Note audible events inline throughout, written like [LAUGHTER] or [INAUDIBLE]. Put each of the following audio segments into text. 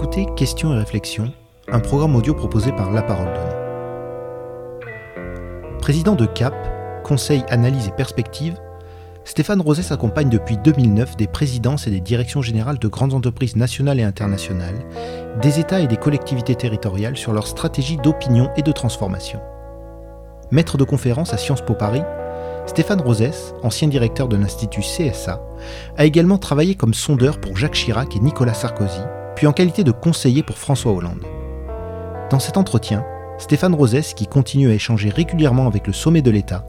écoutez Questions et réflexions, un programme audio proposé par La Parole Donnée. Président de CAP, Conseil Analyse et Perspective, Stéphane Roset s'accompagne depuis 2009 des présidences et des directions générales de grandes entreprises nationales et internationales, des États et des collectivités territoriales sur leur stratégie d'opinion et de transformation. Maître de conférence à Sciences Po Paris, Stéphane Rosès, ancien directeur de l'Institut CSA, a également travaillé comme sondeur pour Jacques Chirac et Nicolas Sarkozy, puis en qualité de conseiller pour François Hollande. Dans cet entretien, Stéphane Rosès, qui continue à échanger régulièrement avec le sommet de l'État,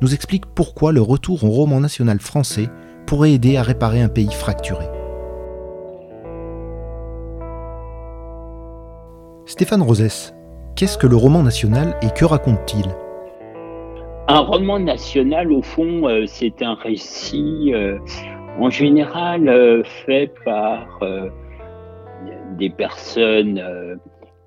nous explique pourquoi le retour au roman national français pourrait aider à réparer un pays fracturé. Stéphane Rosès, qu'est-ce que le roman national et que raconte-t-il? Un roman national, au fond, euh, c'est un récit euh, en général euh, fait par des personnes euh,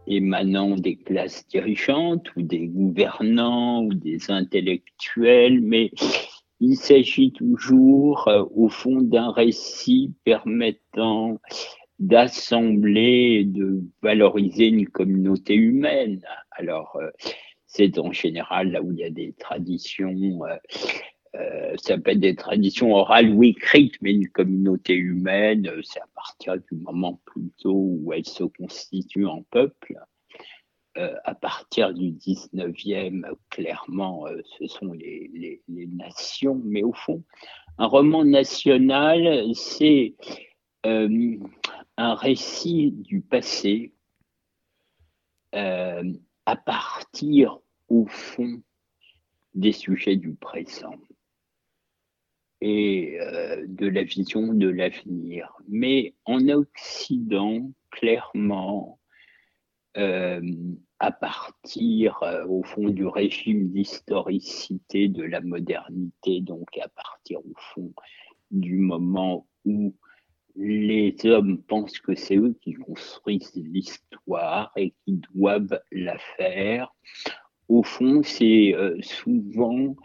émanant des classes dirigeantes ou des gouvernants ou des intellectuels, mais il s'agit toujours, euh, au fond, d'un récit permettant d'assembler et de valoriser une communauté humaine. Alors, euh, c'est en général là où il y a des traditions ça peut être des traditions orales ou écrites, mais une communauté humaine, euh, c'est à partir du moment plutôt où elle se constitue en peuple. Euh, à partir du 19e, clairement, ce sont les, nations, mais au fond, un roman national, c'est un récit du passé à partir, au fond, des sujets du présent et euh, de la vision de l'avenir. Mais en Occident, clairement, euh, à partir, euh, au fond, du régime d'historicité de la modernité, donc à partir, au fond, du moment où les hommes pensent que c'est eux qui construisent l'histoire et qui doivent la faire. Au fond, c'est souvent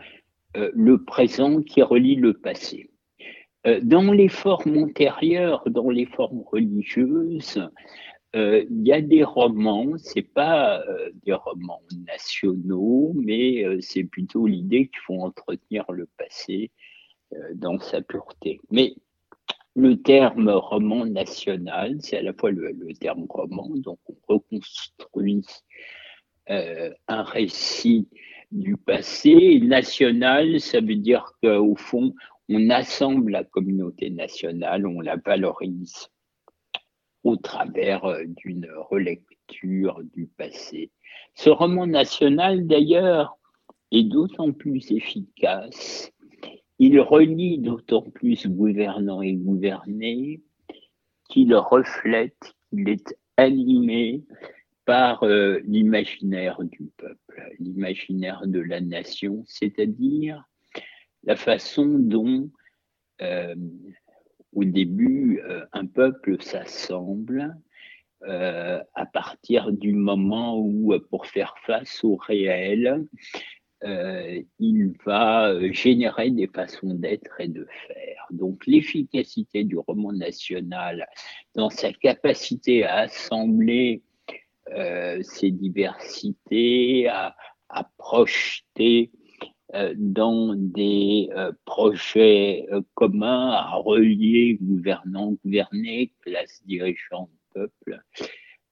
le présent qui relie le passé. Euh, dans les formes antérieures, dans les formes religieuses, euh, il y a des romans, c'est pas des romans nationaux, mais c'est plutôt l'idée qu'il faut entretenir le passé dans sa pureté. Mais le terme roman national, c'est à la fois le, terme roman, donc on reconstruit un récit du passé. National, ça veut dire qu'au fond, on assemble la communauté nationale, on la valorise au travers euh, d'une relecture du passé. Ce roman national, d'ailleurs, est d'autant plus efficace, il relie d'autant plus gouvernants et gouvernés qu'il reflète, qu'il est animé par euh, l'imaginaire du peuple, l'imaginaire de la nation, c'est-à-dire la façon dont, euh, au début, euh, un peuple s'assemble à partir du moment où, pour faire face au réel, il va générer des façons d'être et de faire. Donc l'efficacité du roman national dans sa capacité à assembler ces diversités, à, projeter euh, dans des euh, projets communs, à relier gouvernants, gouvernés, classes dirigeantes, peuple,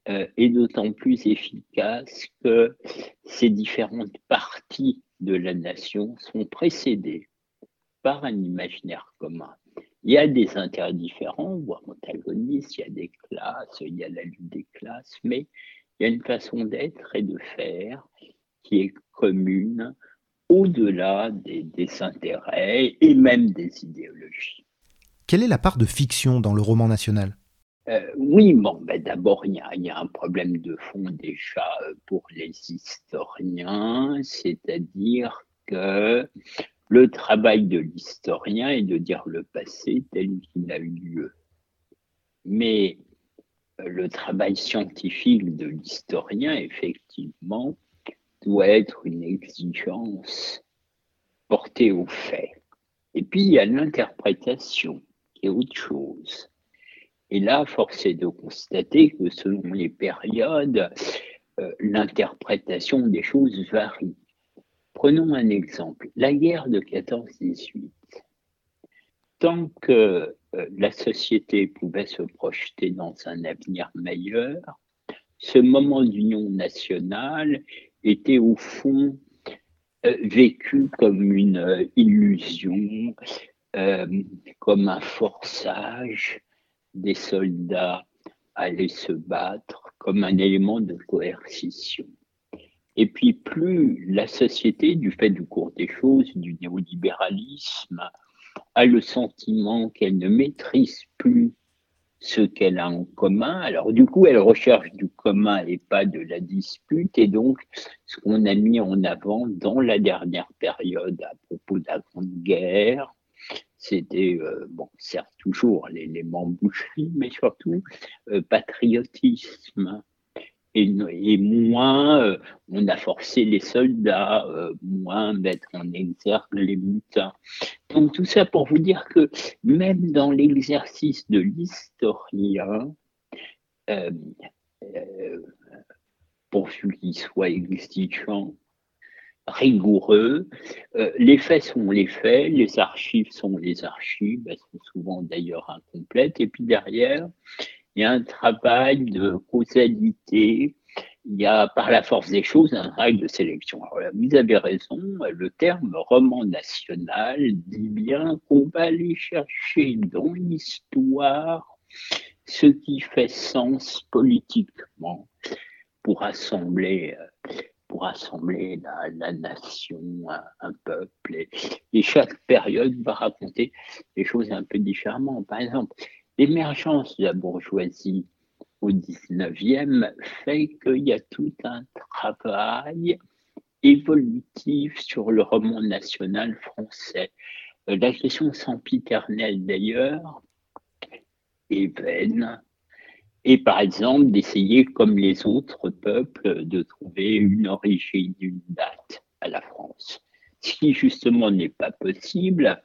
est d'autant plus efficace que ces différentes parties de la nation sont précédées par un imaginaire commun. Il y a des intérêts différents, voire antagonistes, il y a des classes, il y a la lutte des classes, mais il y a une façon d'être et de faire qui est commune au-delà des, intérêts et même des idéologies. Quelle est la part de fiction dans le roman national? Euh, oui, bon, ben d'abord, il y, a un problème de fond déjà euh, pour les historiens, c'est-à-dire que le travail de l'historien est de dire le passé tel qu'il a eu lieu. Mais le travail scientifique de l'historien, effectivement, doit être une exigence portée aux faits. Et puis, il y a l'interprétation, qui est autre chose. Et là, force est de constater que selon les périodes, euh, l'interprétation des choses varie. Prenons un exemple, la guerre de 14-18. Tant que euh, la société pouvait se projeter dans un avenir meilleur, ce moment d'union nationale était au fond euh, vécu comme une illusion, comme un forçage des soldats à aller se battre comme un élément de coercition. Et puis plus la société, du fait du cours des choses, du néolibéralisme, a le sentiment qu'elle ne maîtrise plus ce qu'elle a en commun. Alors du coup, elle recherche du commun et pas de la dispute. Et donc, ce qu'on a mis en avant dans la dernière période à propos de la Grande Guerre, c'était, euh, bon, certes toujours l'élément boucherie, mais surtout euh, patriotisme. Et, moins, euh, on a forcé les soldats, moins mettre en exergue les mutins. Donc tout ça pour vous dire que même dans l'exercice de l'historien, pourvu qu'il soit exigeant, rigoureux. Euh, les faits sont les faits, les archives sont les archives, elles sont souvent d'ailleurs incomplètes. Et puis derrière, il y a un travail de causalité, il y a par la force des choses un travail de sélection. Vous avez raison, le terme roman national dit bien qu'on va aller chercher dans l'histoire ce qui fait sens politiquement pour assembler pour assembler la, nation, un, peuple. Et, chaque période va raconter des choses un peu différemment. Par exemple, l'émergence de la bourgeoisie au 19e fait qu'il y a tout un travail évolutif sur le roman national français. Euh, la question sempiternelle d'ailleurs est vaine et par exemple d'essayer, comme les autres peuples, de trouver une origine, une date à la France. Ce qui justement n'est pas possible,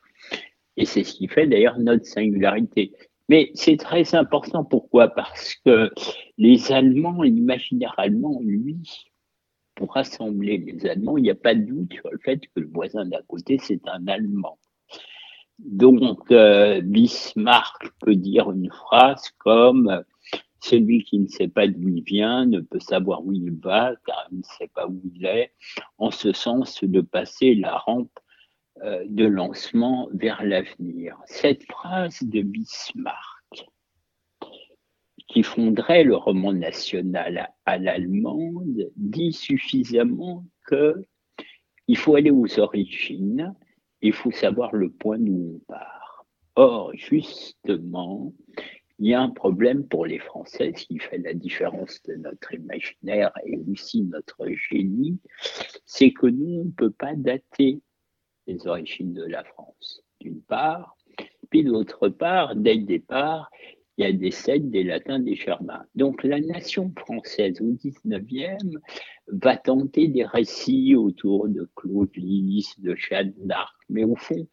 et c'est ce qui fait d'ailleurs notre singularité. Mais c'est très important, pourquoi? Parce que les Allemands, l'imaginaire allemand, lui, pour rassembler les Allemands, il n'y a pas de doute sur le fait que le voisin d'à côté, c'est un Allemand. Donc, euh, Bismarck peut dire une phrase comme celui qui ne sait pas d'où il vient ne peut savoir où il va, car il ne sait pas où il est, en ce sens de passer la rampe de lancement vers l'avenir. Cette phrase de Bismarck, qui fonderait le roman national à l'allemande, dit suffisamment que il faut aller aux origines, il faut savoir le point d'où on part. Or, justement, il y a un problème pour les Français, ce qui fait la différence de notre imaginaire et aussi notre génie, c'est que nous, on ne peut pas dater les origines de la France, d'une part, puis d'autre part, dès le départ, il y a des Celtes, des Latins, des Germains. Donc la nation française au 19e va tenter des récits autour de Claude Lys, de Jeanne d'Arc, mais au fond,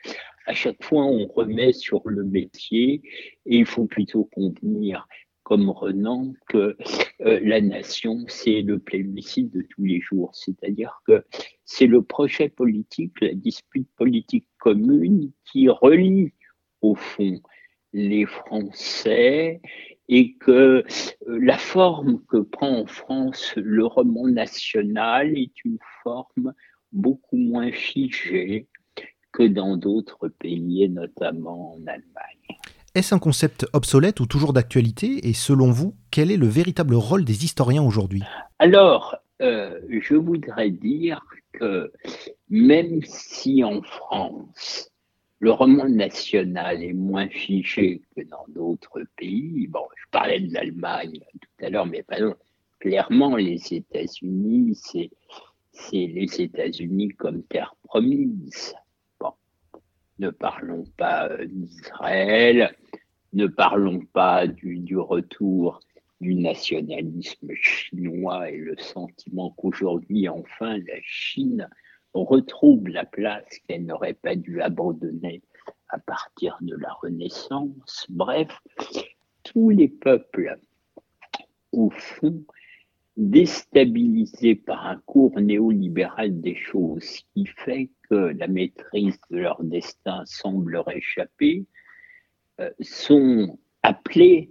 à chaque fois, on remet sur le métier et il faut plutôt convenir Renan que euh, la nation, c'est le plébiscite de tous les jours. C'est-à-dire que c'est le projet politique, la dispute politique commune qui relie au fond les Français et que euh, la forme que prend en France le roman national est une forme beaucoup moins figée que dans d'autres pays, et notamment en Allemagne. Est-ce un concept obsolète ou toujours d'actualité Et selon vous, quel est le véritable rôle des historiens aujourd'hui? Alors, euh, je voudrais dire que même si en France, le roman national est moins figé que dans d'autres pays, bon, je parlais de l'Allemagne tout à l'heure, mais pas clairement, les États-Unis, c'est les États-Unis comme terre promise ne parlons pas euh, d'Israël, ne parlons pas du, retour du nationalisme chinois et le sentiment qu'aujourd'hui, enfin, la Chine retrouve la place qu'elle n'aurait pas dû abandonner à partir de la Renaissance. Bref, tous les peuples, au fond, déstabilisés par un cours néolibéral des choses qui fait que la maîtrise de leur destin semble leur échapper, euh, sont appelés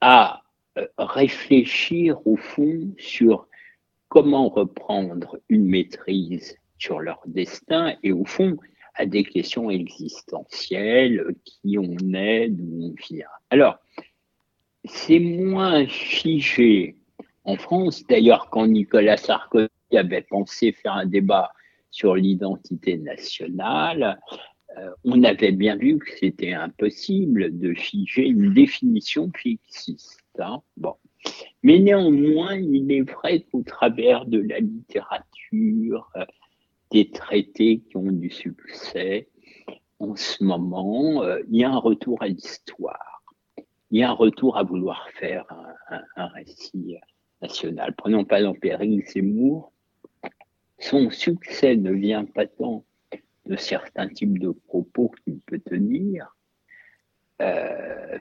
à euh, réfléchir au fond sur comment reprendre une maîtrise sur leur destin et au fond à des questions existentielles, qui on est, d'où on vient. Alors, c'est moins figé en France, d'ailleurs, quand Nicolas Sarkozy avait pensé faire un débat sur l'identité nationale, euh, on avait bien vu que c'était impossible de figer une définition fixiste. Hein. Bon. Mais néanmoins, il est vrai qu'au travers de la littérature, euh, des traités qui ont du succès, en ce moment, euh, il y a un retour à l'histoire. Il y a un retour à vouloir faire un, récit Prenons pas exemple Éric Zemmour. Son succès ne vient pas tant de certains types de propos qu'il peut tenir, euh,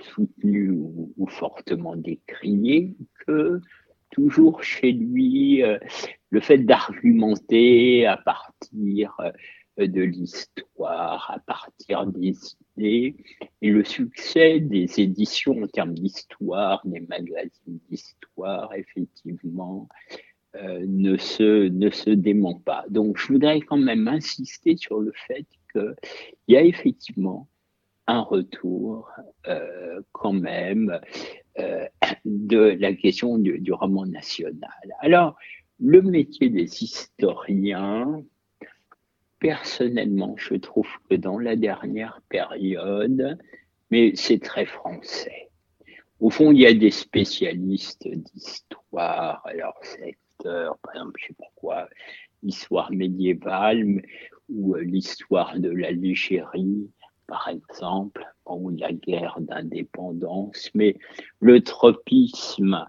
soutenus ou, fortement décriés, que toujours chez lui, euh, le fait d'argumenter à partir euh, de l'histoire, à partir des idées, et le succès des éditions en termes d'histoire, des magazines d'histoire, effectivement, euh, ne, se, ne se dément pas. Donc, je voudrais quand même insister sur le fait qu'il y a effectivement un retour euh, quand même euh, de la question du, du, roman national. Alors, le métier des historiens, personnellement, je trouve que dans la dernière période, mais c'est très français. Au fond, il y a des spécialistes d'histoire, alors c'est par exemple, je sais pas quoi, l'histoire médiévale ou euh, l'histoire de la l'Algérie, par exemple, ou la guerre d'indépendance. Mais le tropisme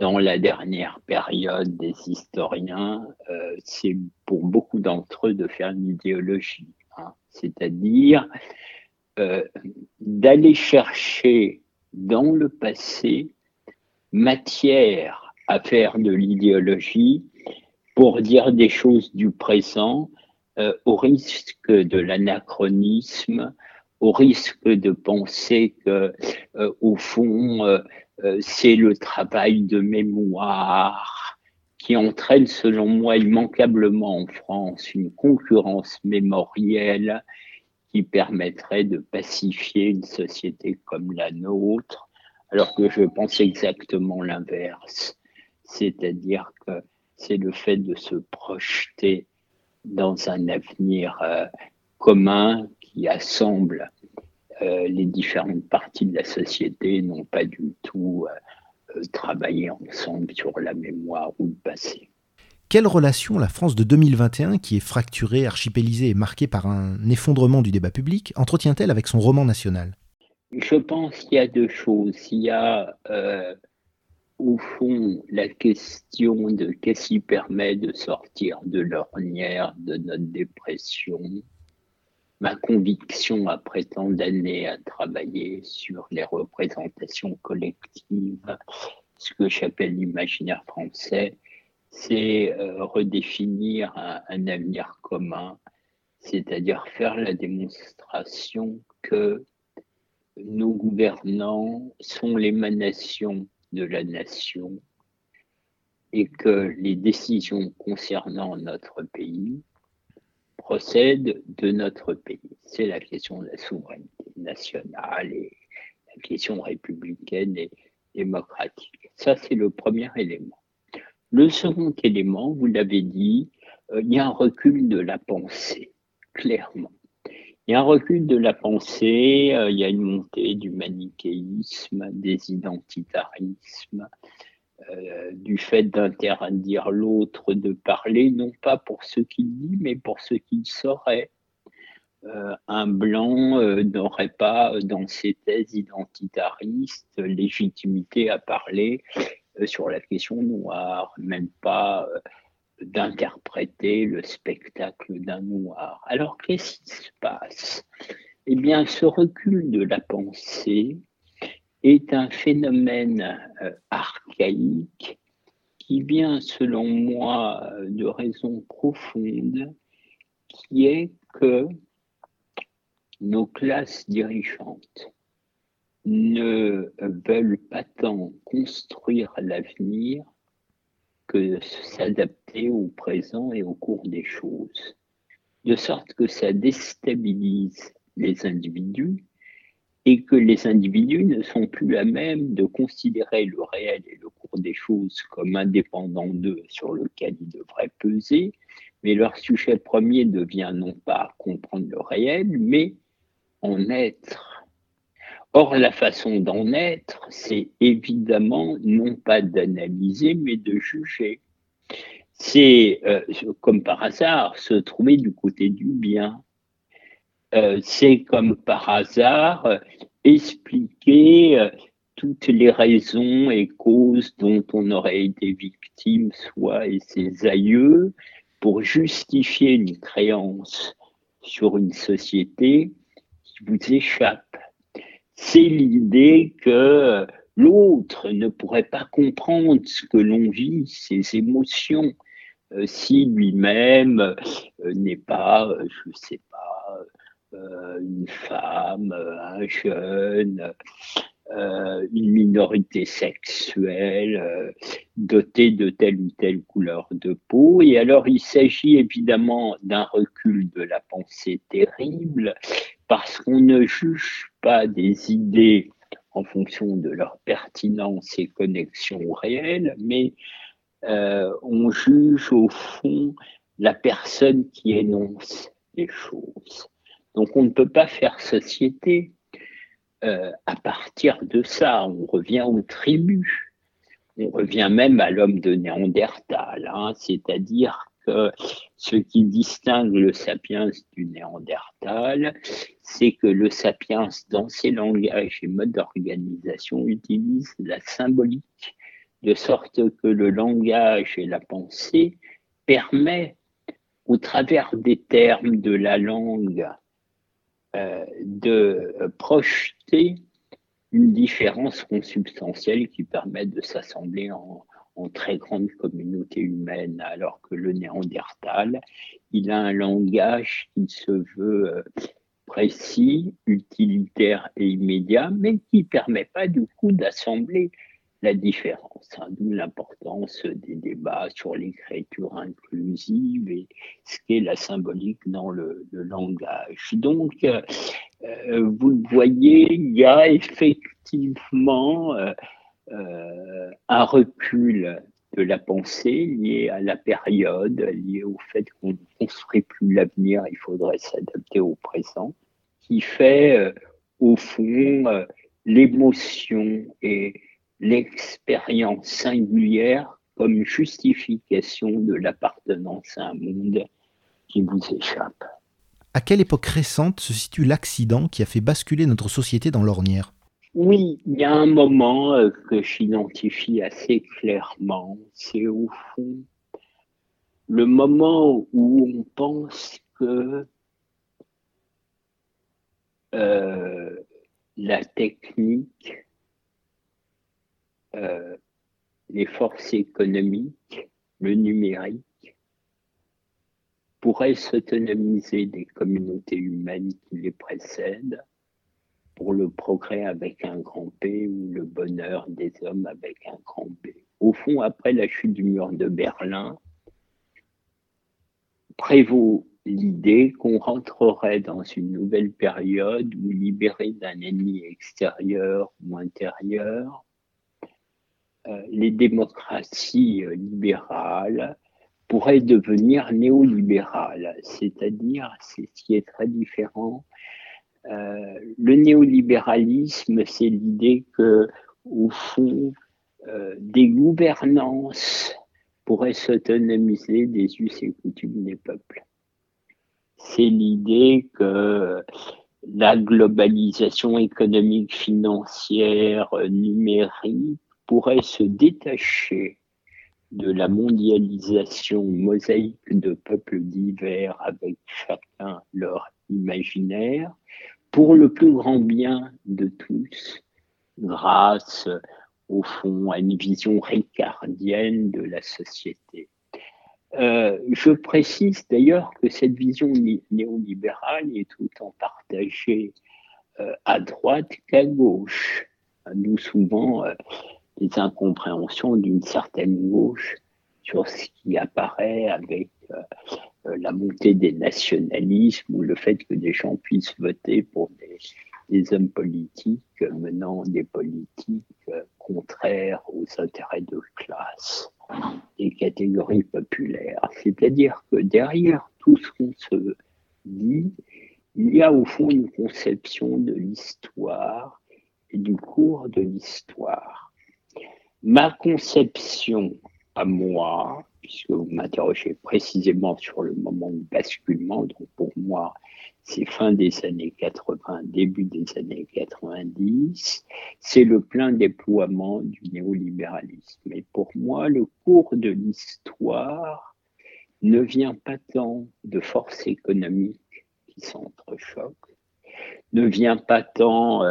dans la dernière période des historiens, euh, c'est pour beaucoup d'entre eux de faire une idéologie, hein. c'est-à-dire euh, d'aller chercher dans le passé matière à faire de l'idéologie pour dire des choses du présent euh, au risque de l'anachronisme, au risque de penser que, euh, au fond, euh, c'est le travail de mémoire qui entraîne, selon moi, immanquablement en France une concurrence mémorielle qui permettrait de pacifier une société comme la nôtre, alors que je pense exactement l'inverse. C'est-à-dire que c'est le fait de se projeter dans un avenir euh, commun qui assemble euh, les différentes parties de la société, non pas du tout euh, travailler ensemble sur la mémoire ou le passé. Quelle relation la France de 2021, qui est fracturée, archipélisée et marquée par un effondrement du débat public, entretient-elle avec son roman national? Je pense qu'il y a deux choses. Il y a au fond, la question de qu'est-ce qui permet de sortir de l'ornière de notre dépression, ma conviction après tant d'années à travailler sur les représentations collectives, ce que j'appelle l'imaginaire français, c'est euh, redéfinir un, avenir commun, c'est-à-dire faire la démonstration que nos gouvernants sont l'émanation de la nation et que les décisions concernant notre pays procèdent de notre pays. C'est la question de la souveraineté nationale et la question républicaine et démocratique. Ça, c'est le premier élément. Le second élément, vous l'avez dit, euh, il y a un recul de la pensée, clairement. Il y a un recul de la pensée, euh, il y a une montée du manichéisme, des identitarismes, euh, du fait d'interdire l'autre de parler, non pas pour ce qu'il dit, mais pour ce qu'il saurait. Euh, un blanc n'aurait pas, dans ses thèses identitaristes, légitimité à parler sur la question noire, même pas d'interpréter le spectacle d'un noir. Alors qu'est-ce qui se passe? Eh bien, ce recul de la pensée est un phénomène euh, archaïque qui vient, selon moi, de raisons profondes, qui est que nos classes dirigeantes ne veulent pas tant construire l'avenir que s'adapter au présent et au cours des choses, de sorte que ça déstabilise les individus et que les individus ne sont plus la même de considérer le réel et le cours des choses comme indépendants d'eux sur lequel ils devraient peser, mais leur sujet premier devient non pas comprendre le réel, mais en être. Or, la façon d'en être, c'est évidemment non pas d'analyser, mais de juger. C'est, euh, comme par hasard, se trouver du côté du bien. Euh, c'est comme par hasard euh, expliquer toutes les raisons et causes dont on aurait été victime, soi et ses aïeux, pour justifier une créance sur une société vous échappe. C'est l'idée que l'autre ne pourrait pas comprendre ce que l'on vit, ses émotions, euh, si lui-même euh, n'est pas, euh, je ne sais une femme, un jeune, une minorité sexuelle dotée de telle ou telle couleur de peau. Et alors il s'agit évidemment d'un recul de la pensée terrible parce qu'on ne juge pas des idées en fonction de leur pertinence et connexion au réel, mais euh, on juge au fond la personne qui énonce les choses. Donc on ne peut pas faire société euh, à partir de ça. On revient aux tribus, on revient même à l'homme de Néandertal, hein, c'est-à-dire que ce qui distingue le sapiens du néandertal, c'est que le sapiens, dans ses langages et modes d'organisation, utilise la symbolique, de sorte que le langage et la pensée permettent, au travers des termes de la langue, euh, de projeter une différence consubstantielle qui permet de s'assembler en, en très grande communauté humaine, alors que le néandertal, il a un langage qui se veut euh, précis, utilitaire et immédiat, mais qui ne permet pas du coup d'assembler la différence, hein, d'où l'importance des débats sur l'écriture inclusive et ce qu'est la symbolique dans le, langage. Donc, euh, euh, vous le voyez, il y a effectivement euh, un recul de la pensée lié à la période, lié au fait qu'on ne construit plus l'avenir, il faudrait s'adapter au présent, qui fait au fond l'émotion et l'expérience singulière comme justification de l'appartenance à un monde qui vous échappe. À quelle époque récente se situe l'accident qui a fait basculer notre société dans l'ornière? Oui, il y a un moment euh, que j'identifie assez clairement. C'est au fond le moment où on pense que euh, la technique, euh, les forces économiques, le numérique pourraient s'autonomiser des communautés humaines qui les précèdent pour le progrès avec un grand P ou le bonheur des hommes avec un grand B. Au fond, après la chute du mur de Berlin, prévaut l'idée qu'on rentrerait dans une nouvelle période où, libéré d'un ennemi extérieur ou intérieur, les démocraties euh, libérales pourraient devenir néolibérales, c'est-à-dire, c'est ce qui est très différent euh, le néolibéralisme, c'est l'idée que, au fond, euh, des gouvernances pourraient s'autonomiser des us et coutumes des peuples. C'est l'idée que la globalisation économique, financière, numérique pourrait se détacher de la mondialisation mosaïque de peuples divers avec chacun leur imaginaire pour le plus grand bien de tous, grâce au fond à une vision ricardienne de la société. Euh, je précise d'ailleurs que cette vision néolibérale est en partagée euh, à droite qu'à gauche. Nous souvent euh, des incompréhensions d'une certaine gauche sur ce qui apparaît avec la montée des nationalismes ou le fait que des gens puissent voter pour des, des hommes politiques menant des politiques contraires aux intérêts de classe des catégories populaires. C'est-à-dire que derrière tout ce qu'on se dit, il y a au fond une conception de l'histoire et du cours de l'histoire. Ma conception à moi, puisque vous m'interrogez précisément sur le moment de basculement, donc pour moi, c'est fin des années 80, début des années 90, c'est le plein déploiement du néolibéralisme. Et pour moi, le cours de l'histoire ne vient pas tant de forces économiques qui s'entrechoquent, ne vient pas tant,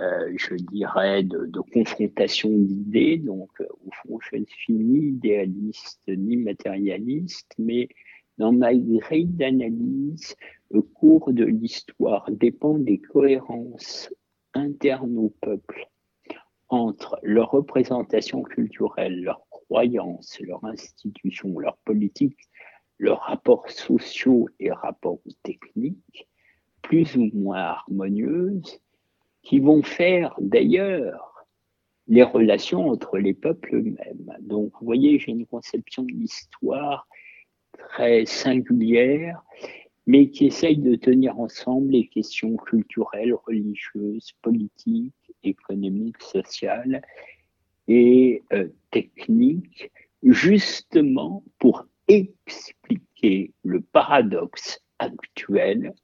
euh, je dirais, de, de confrontation d'idées. Donc, euh, au fond, je ne suis ni idéaliste ni matérialiste, mais dans ma grille d'analyse, le cours de l'histoire dépend des cohérences internes au peuple entre leur représentation culturelle, leurs croyances, leurs institutions, leurs politiques, leurs rapports sociaux et rapports techniques, plus ou moins harmonieuses, qui vont faire d'ailleurs les relations entre les peuples eux-mêmes. Donc, vous voyez, j'ai une conception de l'histoire très singulière, mais qui essaye de tenir ensemble les questions culturelles, religieuses, politiques, économiques, sociales et euh, techniques, justement pour expliquer le paradoxe actuel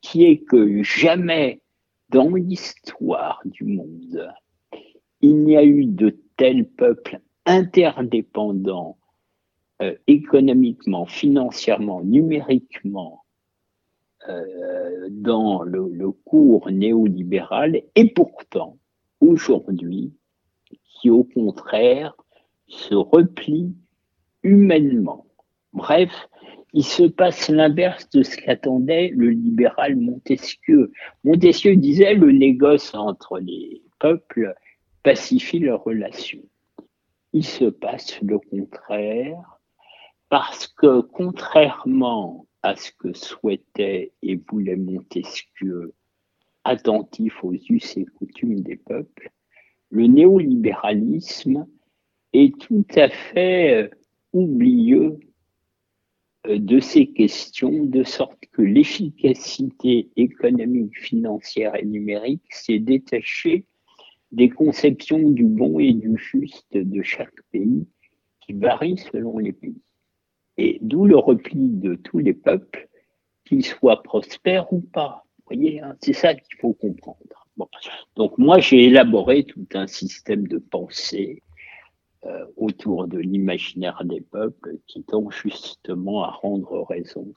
qui est que jamais dans l'histoire du monde, il n'y a eu de tels peuples interdépendants euh, économiquement, financièrement, numériquement euh, dans le, cours néolibéral et pourtant aujourd'hui qui au contraire se replie humainement. Bref, il se passe l'inverse de ce qu'attendait le libéral Montesquieu. Montesquieu disait le négoce entre les peuples pacifie leurs relations. Il se passe le contraire parce que contrairement à ce que souhaitait et voulait Montesquieu, attentif aux us et coutumes des peuples, le néolibéralisme est tout à fait euh, oublieux de ces questions, de sorte que l'efficacité économique, financière et numérique s'est détachée des conceptions du bon et du juste de chaque pays qui varient selon les pays. Et d'où le repli de tous les peuples, qu'ils soient prospères ou pas. Vous voyez, hein, c'est ça qu'il faut comprendre. Donc moi, j'ai élaboré tout un système de pensée euh, autour de l'imaginaire des peuples qui tend justement à rendre raison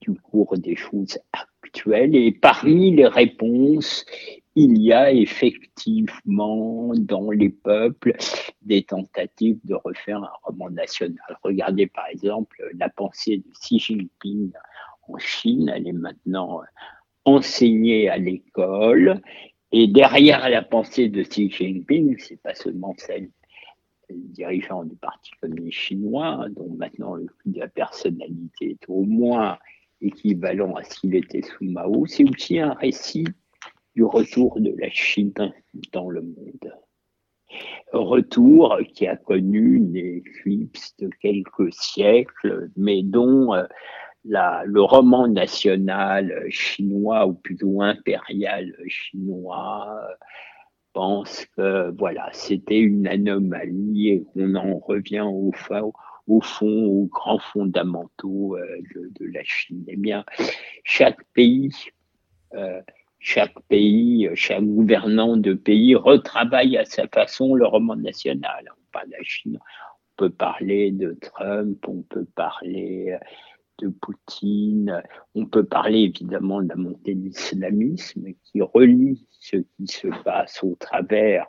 du cours des choses actuelles. Et parmi les réponses, il y a effectivement dans les peuples des tentatives de refaire un roman national. Regardez par exemple la pensée de Xi Jinping en Chine, elle est maintenant enseignée à l'école. Et derrière la pensée de Xi Jinping, c'est pas seulement celle dirigeants du Parti communiste chinois, dont maintenant le de la personnalité est au moins équivalent à ce qu'il était sous Mao, c'est aussi un récit du retour de la Chine dans le monde. Retour qui a connu une éclipse de quelques siècles, mais dont euh, la, le roman national chinois, ou plutôt impérial chinois, pense que voilà, c'était une anomalie et qu'on en revient au, au fond, aux grands fondamentaux euh, de, la Chine. Eh bien, chaque pays euh, chaque pays, chaque gouvernant de pays retravaille à sa façon le roman national. On parle la Chine, on peut parler de Trump, on peut parler de Poutine. On peut parler évidemment de la montée de l'islamisme qui relie ce qui se passe au travers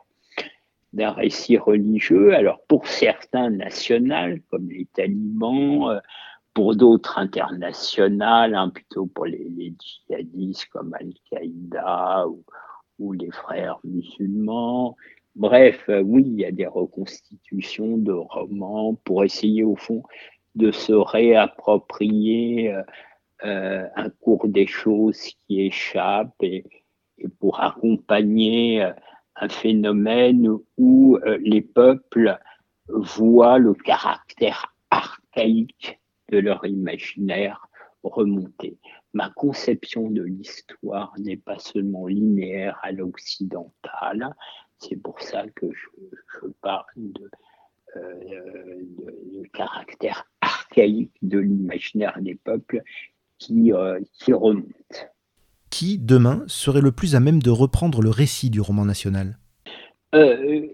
d'un récit religieux. Alors pour certains national, comme les talibans, pour d'autres internationales, hein, plutôt pour les, djihadistes comme Al-Qaïda ou, les frères musulmans. Bref, oui, il y a des reconstitutions de romans pour essayer au fond de se réapproprier euh, un cours des choses qui échappe et, pour accompagner un phénomène où les peuples voient le caractère archaïque de leur imaginaire remonter. Ma conception de l'histoire n'est pas seulement linéaire à l'occidental, c'est pour ça que je, parle de, euh, caractère archaïque de l'imaginaire des peuples qui, euh, qui remonte. Qui, demain, serait le plus à même de reprendre le récit du roman national? Euh,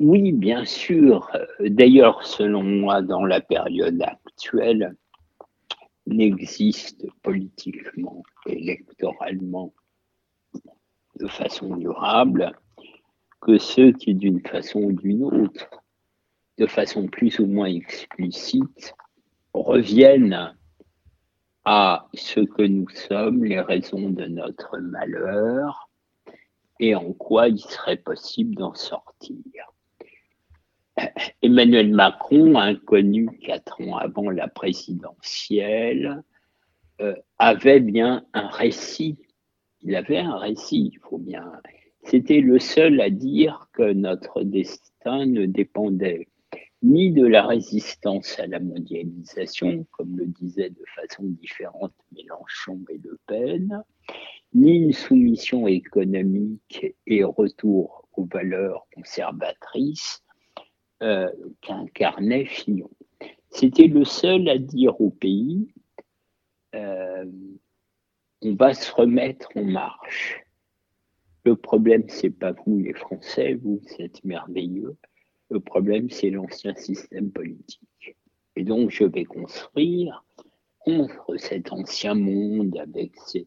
oui, bien sûr. D'ailleurs, selon moi, dans la période actuelle, n'existe politiquement, électoralement, de façon durable, que ceux qui, d'une façon ou d'une autre, de façon plus ou moins explicite, reviennent à ce que nous sommes, les raisons de notre malheur, et en quoi il serait possible d'en sortir. [LAUGHS] Emmanuel Macron, inconnu quatre ans avant la présidentielle, euh, avait bien un récit. Il avait un récit, il faut bien. C'était le seul à dire que notre destin ne dépendait ni de la résistance à la mondialisation, comme le disait de façon différente Mélenchon et Le Pen, ni une soumission économique et retour aux valeurs conservatrices, euh, qu'incarnait Fillon. C'était le seul à dire au pays euh, on va se remettre en marche. Le problème, c'est pas vous les Français, vous, êtes merveilleux. Le problème, c'est l'ancien système politique. Et donc, je vais construire contre cet ancien monde avec ses,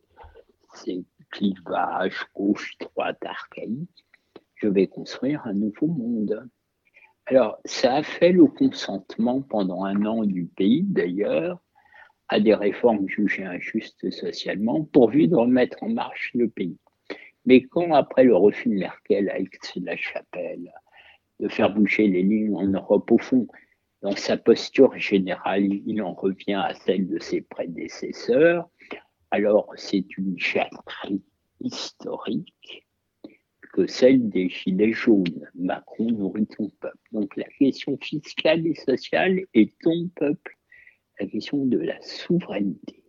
clivages gauche, droite, archaïques, je vais construire un nouveau monde. Alors, ça a fait le consentement pendant un an du pays, d'ailleurs, à des réformes jugées injustes socialement, pourvu de remettre en marche le pays. Mais quand, après le refus de Merkel à Aix-la-Chapelle, de faire bouger les lignes en Europe, au fond, dans sa posture générale, il en revient à celle de ses prédécesseurs. Alors, c'est une châterie historique que celle des Gilets jaunes. Macron nourrit ton peuple. Donc la question fiscale et sociale est ton peuple, la question de la souveraineté.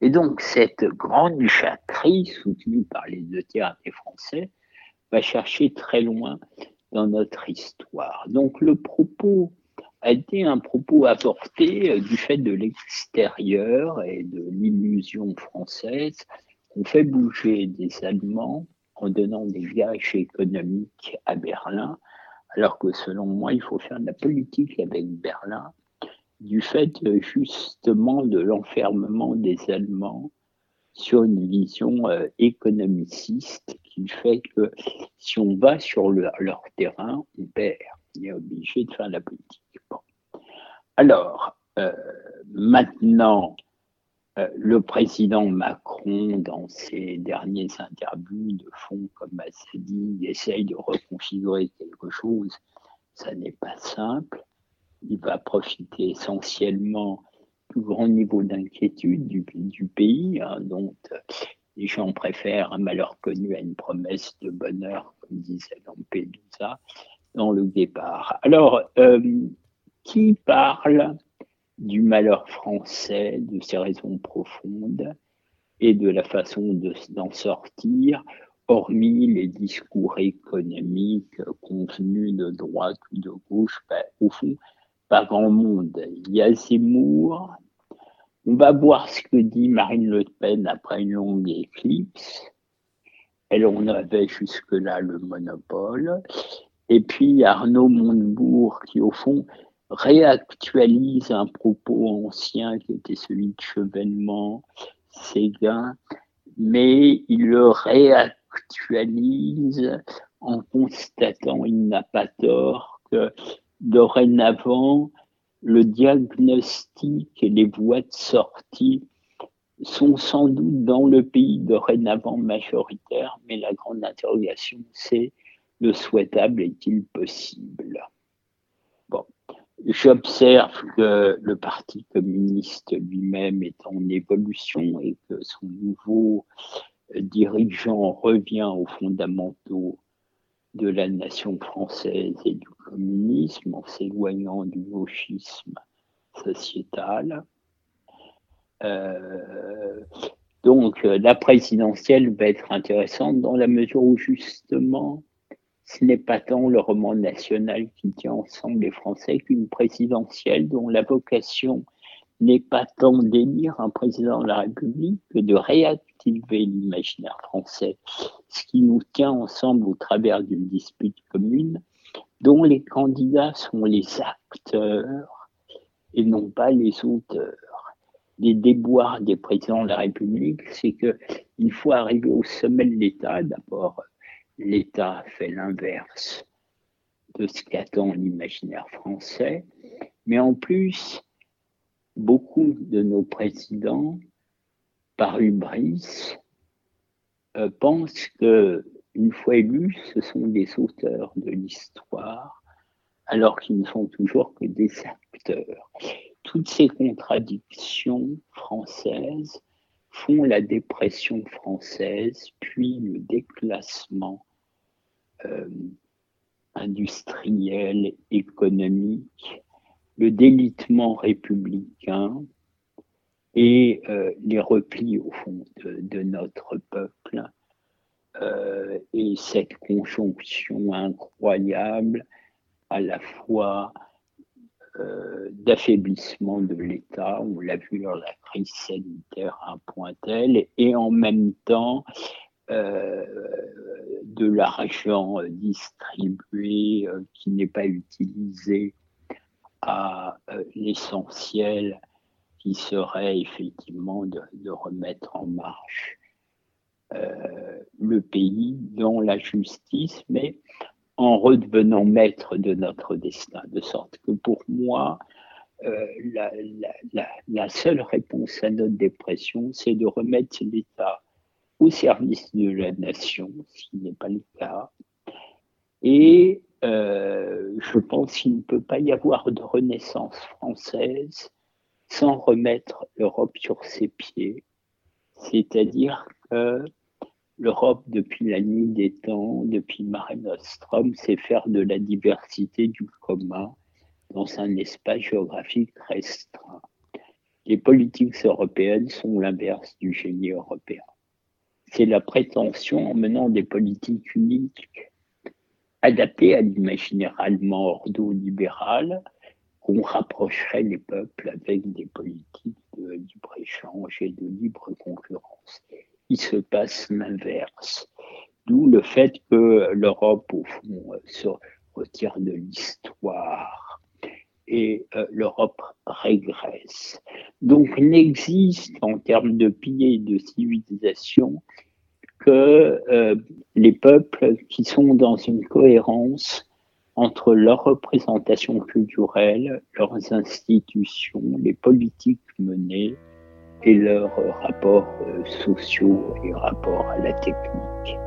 Et donc cette grande châterie, soutenue par les deux tiers des Français, va chercher très loin dans notre histoire. Donc le propos a été un propos apporté euh, du fait de l'extérieur et de l'illusion française qu'on fait bouger des Allemands en donnant des gages économiques à Berlin, alors que selon moi, il faut faire de la politique avec Berlin, du fait justement de l'enfermement des Allemands sur une vision euh, économiciste qui fait que si on va sur leur terrain, on perd. On est obligé de faire de la politique. Alors, euh, maintenant, euh, le président Macron, dans ses derniers interviews de fond, comme assez dit, essaye de reconfigurer quelque chose. Ça n'est pas simple. Il va profiter essentiellement du grand niveau d'inquiétude du, pays, hein, dont les gens préfèrent un malheur connu à une promesse de bonheur, comme disait Lampedusa, dans le départ. Alors, euh, qui parle du malheur français, de ses raisons profondes et de la façon d'en sortir, hormis les discours économiques convenus de droite ou de gauche, ben, au fond, pas grand monde. Il y a Zemmour. On va voir ce que dit Marine Le Pen après une longue éclipse. Elle en avait jusque-là le monopole. Et puis Arnaud Montebourg qui, au fond, réactualise un propos ancien qui était celui de Chevènement, Séguin, mais il le réactualise en constatant, il n'a pas tort, que dorénavant, le diagnostic et les voies de sortie sont sans doute dans le pays dorénavant majoritaires, mais la grande interrogation, c'est le souhaitable est-il possible? Bon, j'observe que le Parti communiste lui-même est en évolution et que son nouveau dirigeant revient aux fondamentaux de la nation française et du communisme en s'éloignant du gauchisme sociétal. Euh, donc la présidentielle va être intéressante dans la mesure où justement ce n'est pas tant le roman national qui tient ensemble les Français qu'une présidentielle dont la vocation n'est pas tant d'élire un président de la République que de réactiver l'imaginaire français, ce qui nous tient ensemble au travers d'une dispute commune dont les candidats sont les acteurs et non pas les auteurs. Les déboires des présidents de la République, c'est qu'il faut arriver au sommet de l'État, d'abord l'État fait l'inverse de ce qu'attend l'imaginaire français, mais en plus, beaucoup de nos présidents, par hubris, euh, pensent que une fois élus, ce sont des auteurs de l'histoire, alors qu'ils ne sont toujours que des acteurs. Toutes ces contradictions françaises font la dépression française, puis le déclassement euh, industriel, économique, le délitement républicain et euh, les replis au fond de, notre peuple. Euh, et cette conjonction incroyable à la fois euh, d'affaiblissement de l'État, on l'a vu de la crise sanitaire à un point tel, et en même temps de l'argent distribué qui n'est pas utilisé à l'essentiel qui serait effectivement de, remettre en marche le pays dans la justice, mais en redevenant maître de notre destin. De sorte que pour moi, euh, la, seule réponse à notre dépression, c'est de remettre l'État au service de la nation, ce qui n'est pas le cas. Et euh, je pense qu'il ne peut pas y avoir de renaissance française sans remettre l'Europe sur ses pieds. C'est-à-dire que L'Europe, depuis la nuit des temps, depuis Mare Nostrum, sait faire de la diversité du commun dans un espace géographique restreint. Les politiques européennes sont l'inverse du génie européen. C'est la prétention, en menant des politiques uniques, adaptées à l'imaginaire allemand ordo-libéral, qu'on rapprocherait les peuples avec des politiques de libre-échange et de libre concurrence il se passe l'inverse. D'où le fait que l'Europe, au fond, se retire de l'histoire et euh, l'Europe régresse. Donc, n'existe en termes de piliers de civilisation que euh, les peuples qui sont dans une cohérence entre leur représentation culturelle, leurs institutions, les politiques menées, et leurs rapports euh, sociaux et rapports à la technique.